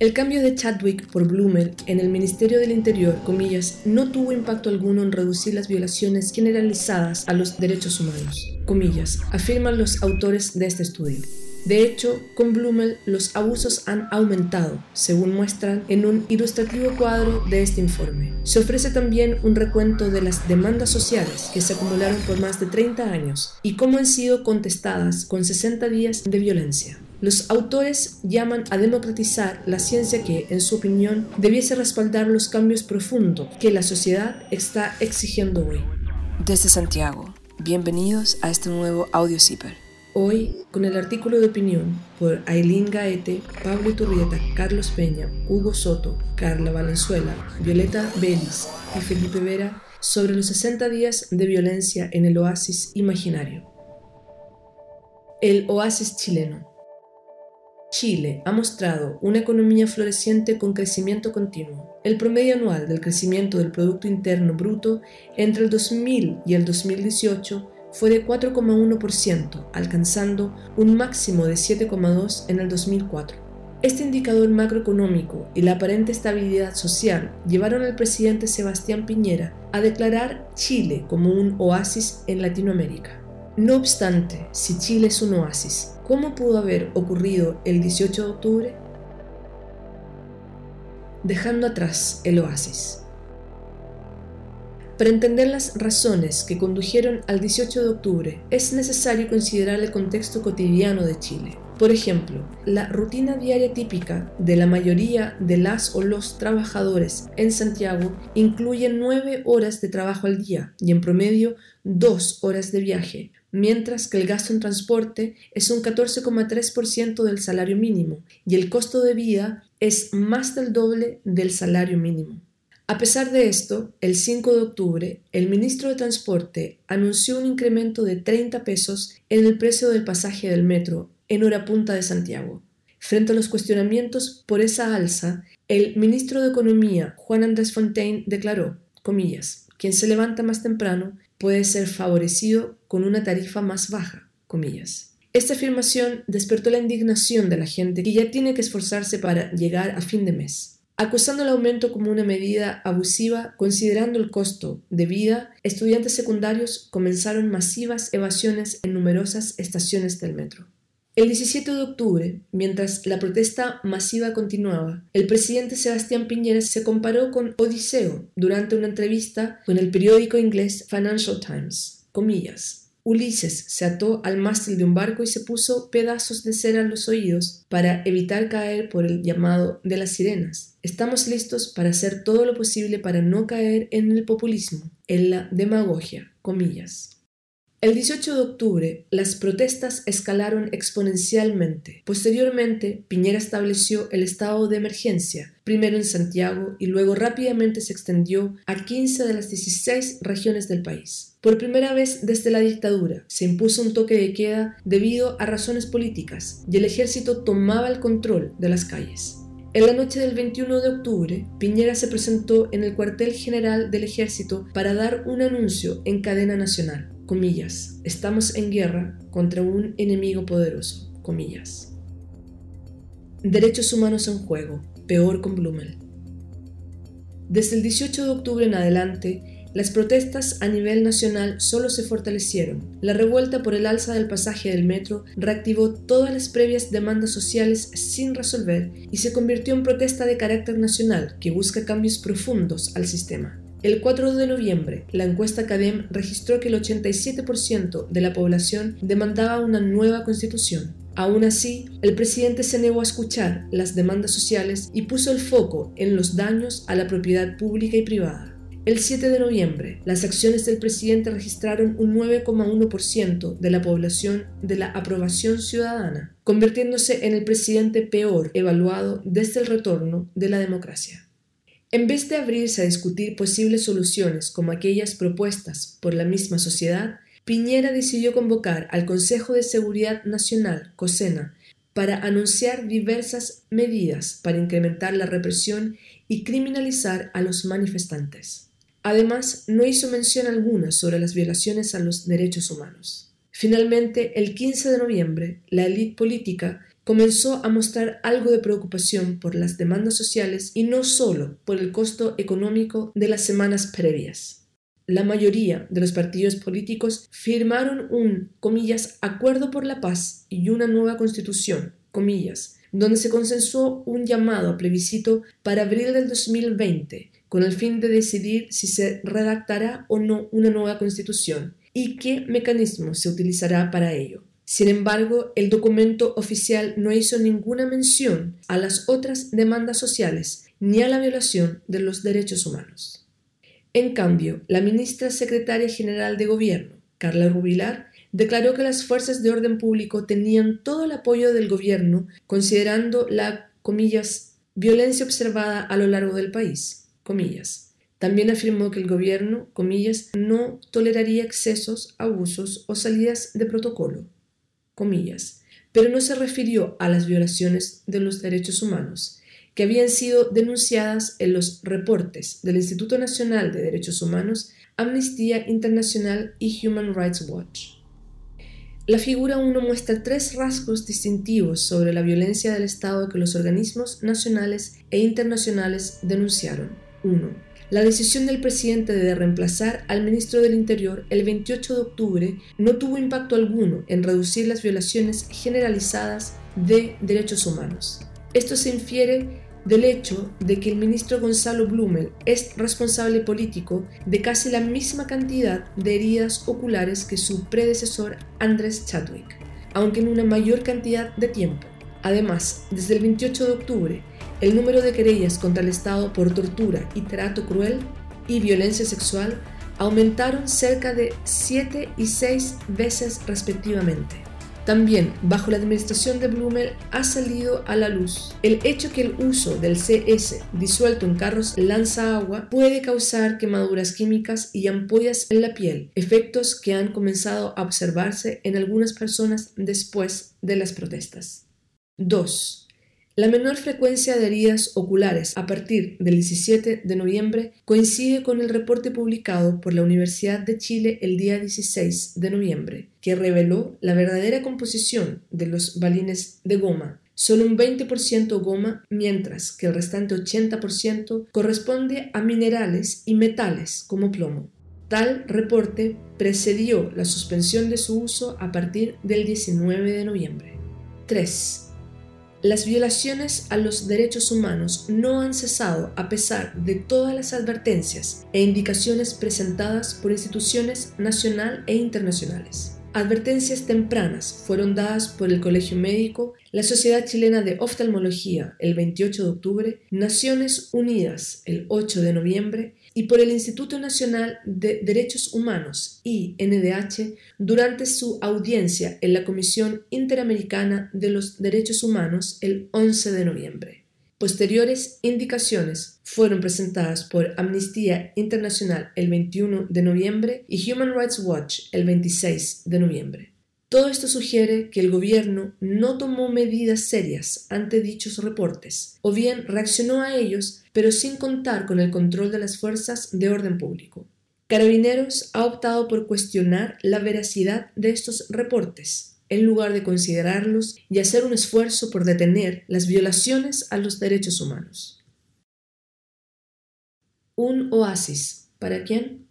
El cambio de Chadwick por Blumel en el Ministerio del Interior, comillas, no tuvo impacto alguno en reducir las violaciones generalizadas a los derechos humanos, comillas, afirman los autores de este estudio. De hecho, con Blumel los abusos han aumentado, según muestran en un ilustrativo cuadro de este informe. Se ofrece también un recuento de las demandas sociales que se acumularon por más de 30 años y cómo han sido contestadas con 60 días de violencia. Los autores llaman a democratizar la ciencia que, en su opinión, debiese respaldar los cambios profundos que la sociedad está exigiendo hoy. Desde Santiago, bienvenidos a este nuevo Audio Zipper. Hoy, con el artículo de opinión por Aileen Gaete, Pablo Iturrieta, Carlos Peña, Hugo Soto, Carla Valenzuela, Violeta Vélez y Felipe Vera sobre los 60 días de violencia en el oasis imaginario. El oasis chileno. Chile ha mostrado una economía floreciente con crecimiento continuo. El promedio anual del crecimiento del Producto Interno Bruto entre el 2000 y el 2018 fue de 4,1%, alcanzando un máximo de 7,2% en el 2004. Este indicador macroeconómico y la aparente estabilidad social llevaron al presidente Sebastián Piñera a declarar Chile como un oasis en Latinoamérica. No obstante, si Chile es un oasis, ¿cómo pudo haber ocurrido el 18 de octubre? Dejando atrás el oasis. Para entender las razones que condujeron al 18 de octubre, es necesario considerar el contexto cotidiano de Chile. Por ejemplo, la rutina diaria típica de la mayoría de las o los trabajadores en Santiago incluye nueve horas de trabajo al día y en promedio dos horas de viaje, mientras que el gasto en transporte es un 14,3% del salario mínimo y el costo de vida es más del doble del salario mínimo. A pesar de esto, el 5 de octubre, el ministro de Transporte anunció un incremento de 30 pesos en el precio del pasaje del metro en hora punta de Santiago. Frente a los cuestionamientos por esa alza, el ministro de Economía, Juan Andrés Fontaine, declaró, comillas, quien se levanta más temprano puede ser favorecido con una tarifa más baja, comillas. Esta afirmación despertó la indignación de la gente que ya tiene que esforzarse para llegar a fin de mes. Acusando el aumento como una medida abusiva, considerando el costo de vida, estudiantes secundarios comenzaron masivas evasiones en numerosas estaciones del metro. El 17 de octubre, mientras la protesta masiva continuaba, el presidente Sebastián Piñera se comparó con Odiseo durante una entrevista con el periódico inglés Financial Times. Comillas. Ulises se ató al mástil de un barco y se puso pedazos de cera en los oídos para evitar caer por el llamado de las sirenas. Estamos listos para hacer todo lo posible para no caer en el populismo, en la demagogia, comillas. El 18 de octubre, las protestas escalaron exponencialmente. Posteriormente, Piñera estableció el estado de emergencia, primero en Santiago y luego rápidamente se extendió a 15 de las 16 regiones del país. Por primera vez desde la dictadura, se impuso un toque de queda debido a razones políticas y el ejército tomaba el control de las calles. En la noche del 21 de octubre, Piñera se presentó en el cuartel general del ejército para dar un anuncio en cadena nacional comillas, estamos en guerra contra un enemigo poderoso, comillas. Derechos humanos en juego, peor con Blumel. Desde el 18 de octubre en adelante, las protestas a nivel nacional solo se fortalecieron. La revuelta por el alza del pasaje del metro reactivó todas las previas demandas sociales sin resolver y se convirtió en protesta de carácter nacional que busca cambios profundos al sistema. El 4 de noviembre, la encuesta CADEM registró que el 87% de la población demandaba una nueva constitución. Aún así, el presidente se negó a escuchar las demandas sociales y puso el foco en los daños a la propiedad pública y privada. El 7 de noviembre, las acciones del presidente registraron un 9,1% de la población de la aprobación ciudadana, convirtiéndose en el presidente peor evaluado desde el retorno de la democracia. En vez de abrirse a discutir posibles soluciones como aquellas propuestas por la misma sociedad, Piñera decidió convocar al Consejo de Seguridad Nacional, COSENA, para anunciar diversas medidas para incrementar la represión y criminalizar a los manifestantes. Además, no hizo mención alguna sobre las violaciones a los derechos humanos. Finalmente, el 15 de noviembre, la élite política comenzó a mostrar algo de preocupación por las demandas sociales y no solo por el costo económico de las semanas previas. La mayoría de los partidos políticos firmaron un, acuerdo por la paz y una nueva constitución, donde se consensuó un llamado a plebiscito para abril del 2020 con el fin de decidir si se redactará o no una nueva constitución y qué mecanismo se utilizará para ello. Sin embargo, el documento oficial no hizo ninguna mención a las otras demandas sociales ni a la violación de los derechos humanos. En cambio, la ministra secretaria general de Gobierno, Carla Rubilar, declaró que las fuerzas de orden público tenían todo el apoyo del gobierno considerando la, violencia observada a lo largo del país. También afirmó que el gobierno, comillas, no toleraría excesos, abusos o salidas de protocolo, comillas, pero no se refirió a las violaciones de los derechos humanos que habían sido denunciadas en los reportes del Instituto Nacional de Derechos Humanos, Amnistía Internacional y Human Rights Watch. La figura 1 muestra tres rasgos distintivos sobre la violencia del Estado que los organismos nacionales e internacionales denunciaron. 1. La decisión del presidente de reemplazar al ministro del Interior el 28 de octubre no tuvo impacto alguno en reducir las violaciones generalizadas de derechos humanos. Esto se infiere del hecho de que el ministro Gonzalo Blumel es responsable político de casi la misma cantidad de heridas oculares que su predecesor Andrés Chadwick, aunque en una mayor cantidad de tiempo. Además, desde el 28 de octubre, el número de querellas contra el Estado por tortura y trato cruel y violencia sexual aumentaron cerca de 7 y 6 veces respectivamente. También, bajo la administración de Blumel, ha salido a la luz el hecho que el uso del CS disuelto en carros lanza agua puede causar quemaduras químicas y ampollas en la piel, efectos que han comenzado a observarse en algunas personas después de las protestas. 2. La menor frecuencia de heridas oculares a partir del 17 de noviembre coincide con el reporte publicado por la Universidad de Chile el día 16 de noviembre, que reveló la verdadera composición de los balines de goma. Solo un 20% goma, mientras que el restante 80% corresponde a minerales y metales como plomo. Tal reporte precedió la suspensión de su uso a partir del 19 de noviembre. 3. Las violaciones a los derechos humanos no han cesado a pesar de todas las advertencias e indicaciones presentadas por instituciones nacional e internacionales. Advertencias tempranas fueron dadas por el Colegio Médico, la Sociedad Chilena de Oftalmología el 28 de octubre, Naciones Unidas el 8 de noviembre y por el Instituto Nacional de Derechos Humanos, INDH, durante su audiencia en la Comisión Interamericana de los Derechos Humanos el 11 de noviembre. Posteriores indicaciones fueron presentadas por Amnistía Internacional el 21 de noviembre y Human Rights Watch el 26 de noviembre. Todo esto sugiere que el gobierno no tomó medidas serias ante dichos reportes, o bien reaccionó a ellos, pero sin contar con el control de las fuerzas de orden público. Carabineros ha optado por cuestionar la veracidad de estos reportes, en lugar de considerarlos y hacer un esfuerzo por detener las violaciones a los derechos humanos. Un oasis. ¿Para quién?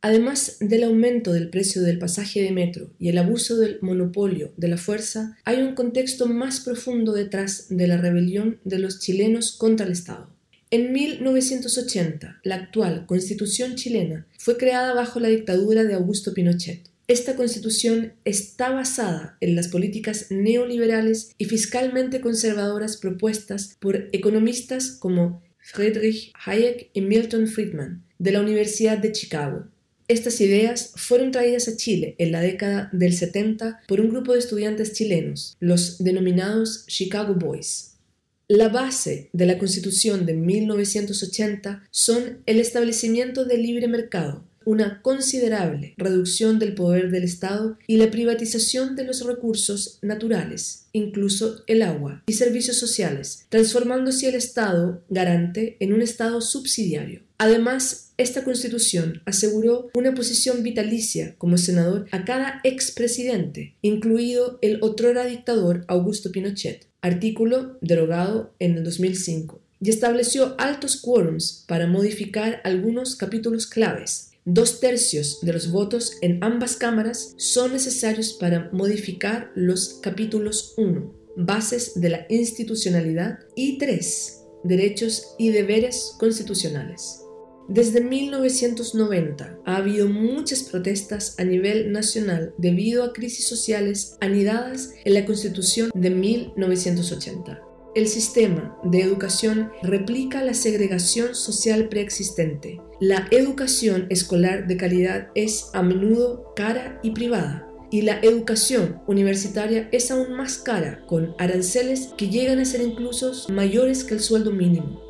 Además del aumento del precio del pasaje de metro y el abuso del monopolio de la fuerza, hay un contexto más profundo detrás de la rebelión de los chilenos contra el Estado. En 1980, la actual constitución chilena fue creada bajo la dictadura de Augusto Pinochet. Esta constitución está basada en las políticas neoliberales y fiscalmente conservadoras propuestas por economistas como Friedrich Hayek y Milton Friedman de la Universidad de Chicago. Estas ideas fueron traídas a Chile en la década del 70 por un grupo de estudiantes chilenos, los denominados Chicago Boys. La base de la Constitución de 1980 son el establecimiento del libre mercado, una considerable reducción del poder del Estado y la privatización de los recursos naturales, incluso el agua, y servicios sociales, transformándose el Estado garante en un Estado subsidiario. Además, esta constitución aseguró una posición vitalicia como senador a cada expresidente, incluido el otrora dictador Augusto Pinochet, artículo derogado en el 2005, y estableció altos quórums para modificar algunos capítulos claves. Dos tercios de los votos en ambas cámaras son necesarios para modificar los capítulos 1, bases de la institucionalidad, y 3, derechos y deberes constitucionales. Desde 1990 ha habido muchas protestas a nivel nacional debido a crisis sociales anidadas en la Constitución de 1980. El sistema de educación replica la segregación social preexistente. La educación escolar de calidad es a menudo cara y privada, y la educación universitaria es aún más cara, con aranceles que llegan a ser incluso mayores que el sueldo mínimo.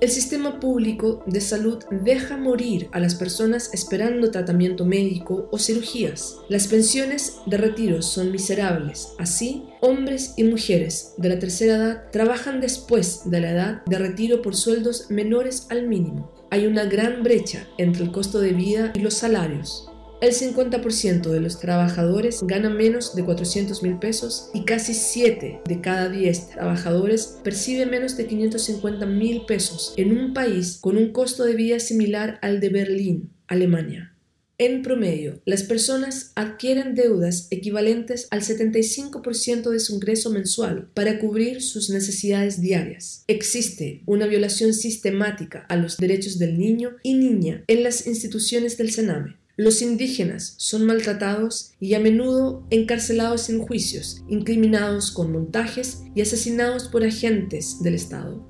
El sistema público de salud deja morir a las personas esperando tratamiento médico o cirugías. Las pensiones de retiro son miserables. Así, hombres y mujeres de la tercera edad trabajan después de la edad de retiro por sueldos menores al mínimo. Hay una gran brecha entre el costo de vida y los salarios. El 50% de los trabajadores gana menos de 400 mil pesos y casi 7 de cada 10 trabajadores percibe menos de 550 mil pesos en un país con un costo de vida similar al de Berlín, Alemania. En promedio, las personas adquieren deudas equivalentes al 75% de su ingreso mensual para cubrir sus necesidades diarias. Existe una violación sistemática a los derechos del niño y niña en las instituciones del Sename. Los indígenas son maltratados y a menudo encarcelados en juicios, incriminados con montajes y asesinados por agentes del Estado.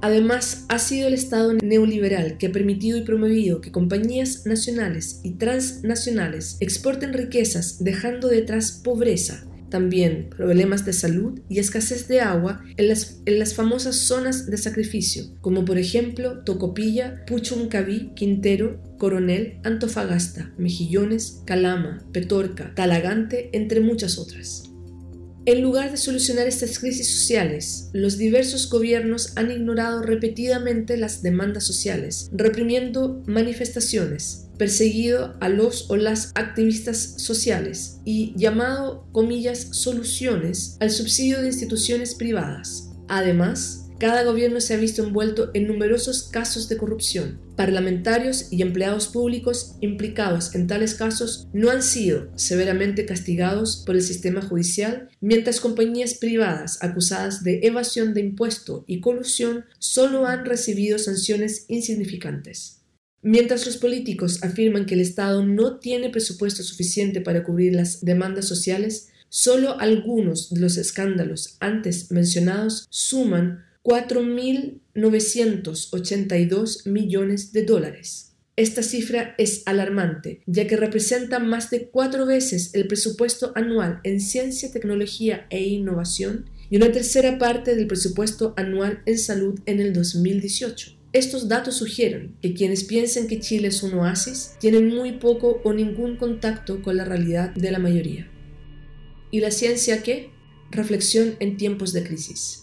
Además, ha sido el Estado neoliberal que ha permitido y promovido que compañías nacionales y transnacionales exporten riquezas dejando detrás pobreza, también problemas de salud y escasez de agua en las, en las famosas zonas de sacrificio, como por ejemplo Tocopilla, Puchuncaví, Quintero, Coronel, Antofagasta, Mejillones, Calama, Petorca, Talagante, entre muchas otras. En lugar de solucionar estas crisis sociales, los diversos gobiernos han ignorado repetidamente las demandas sociales, reprimiendo manifestaciones, perseguido a los o las activistas sociales y llamado, comillas, soluciones al subsidio de instituciones privadas. Además, cada gobierno se ha visto envuelto en numerosos casos de corrupción. Parlamentarios y empleados públicos implicados en tales casos no han sido severamente castigados por el sistema judicial, mientras compañías privadas acusadas de evasión de impuesto y colusión solo han recibido sanciones insignificantes. Mientras los políticos afirman que el Estado no tiene presupuesto suficiente para cubrir las demandas sociales, solo algunos de los escándalos antes mencionados suman 4.982 millones de dólares. Esta cifra es alarmante, ya que representa más de cuatro veces el presupuesto anual en ciencia, tecnología e innovación y una tercera parte del presupuesto anual en salud en el 2018. Estos datos sugieren que quienes piensan que Chile es un oasis tienen muy poco o ningún contacto con la realidad de la mayoría. ¿Y la ciencia qué? Reflexión en tiempos de crisis.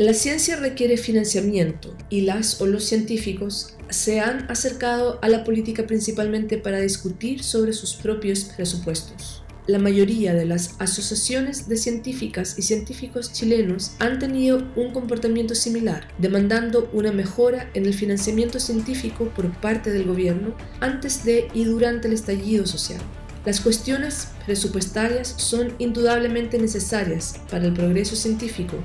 La ciencia requiere financiamiento y las o los científicos se han acercado a la política principalmente para discutir sobre sus propios presupuestos. La mayoría de las asociaciones de científicas y científicos chilenos han tenido un comportamiento similar, demandando una mejora en el financiamiento científico por parte del gobierno antes de y durante el estallido social. Las cuestiones presupuestarias son indudablemente necesarias para el progreso científico,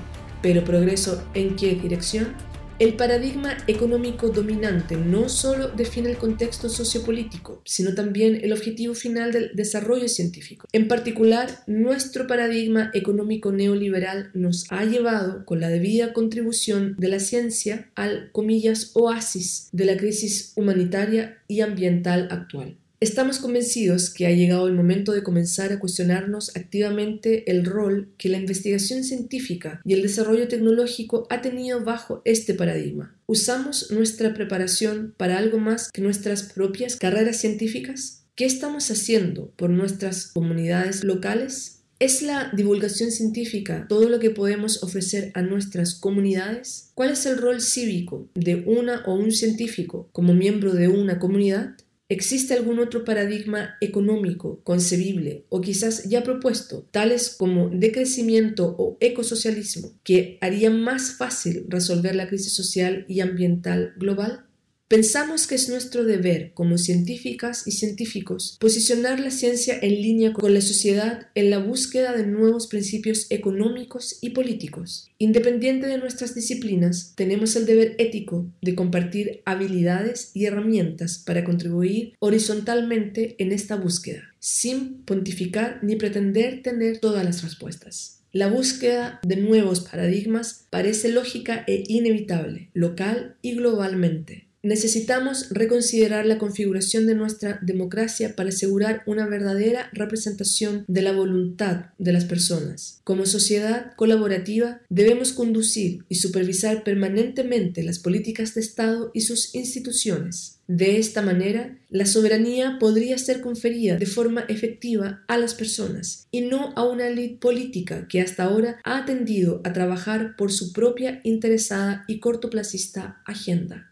pero progreso en qué dirección? El paradigma económico dominante no solo define el contexto sociopolítico, sino también el objetivo final del desarrollo científico. En particular, nuestro paradigma económico neoliberal nos ha llevado, con la debida contribución de la ciencia, al, comillas, oasis de la crisis humanitaria y ambiental actual. Estamos convencidos que ha llegado el momento de comenzar a cuestionarnos activamente el rol que la investigación científica y el desarrollo tecnológico ha tenido bajo este paradigma. ¿Usamos nuestra preparación para algo más que nuestras propias carreras científicas? ¿Qué estamos haciendo por nuestras comunidades locales? ¿Es la divulgación científica todo lo que podemos ofrecer a nuestras comunidades? ¿Cuál es el rol cívico de una o un científico como miembro de una comunidad? ¿Existe algún otro paradigma económico concebible o quizás ya propuesto, tales como decrecimiento o ecosocialismo, que harían más fácil resolver la crisis social y ambiental global? Pensamos que es nuestro deber, como científicas y científicos, posicionar la ciencia en línea con la sociedad en la búsqueda de nuevos principios económicos y políticos. Independiente de nuestras disciplinas, tenemos el deber ético de compartir habilidades y herramientas para contribuir horizontalmente en esta búsqueda, sin pontificar ni pretender tener todas las respuestas. La búsqueda de nuevos paradigmas parece lógica e inevitable, local y globalmente. Necesitamos reconsiderar la configuración de nuestra democracia para asegurar una verdadera representación de la voluntad de las personas. Como sociedad colaborativa debemos conducir y supervisar permanentemente las políticas de Estado y sus instituciones. De esta manera, la soberanía podría ser conferida de forma efectiva a las personas y no a una élite política que hasta ahora ha tendido a trabajar por su propia interesada y cortoplacista agenda.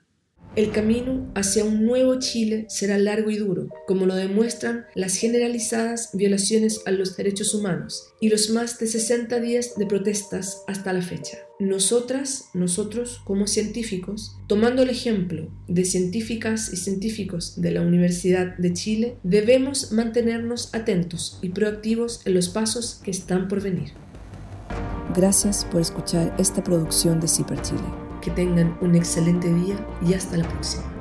El camino hacia un nuevo Chile será largo y duro, como lo demuestran las generalizadas violaciones a los derechos humanos y los más de 60 días de protestas hasta la fecha. Nosotras, nosotros como científicos, tomando el ejemplo de científicas y científicos de la Universidad de Chile, debemos mantenernos atentos y proactivos en los pasos que están por venir. Gracias por escuchar esta producción de CIPER Chile. Que tengan un excelente día y hasta la próxima.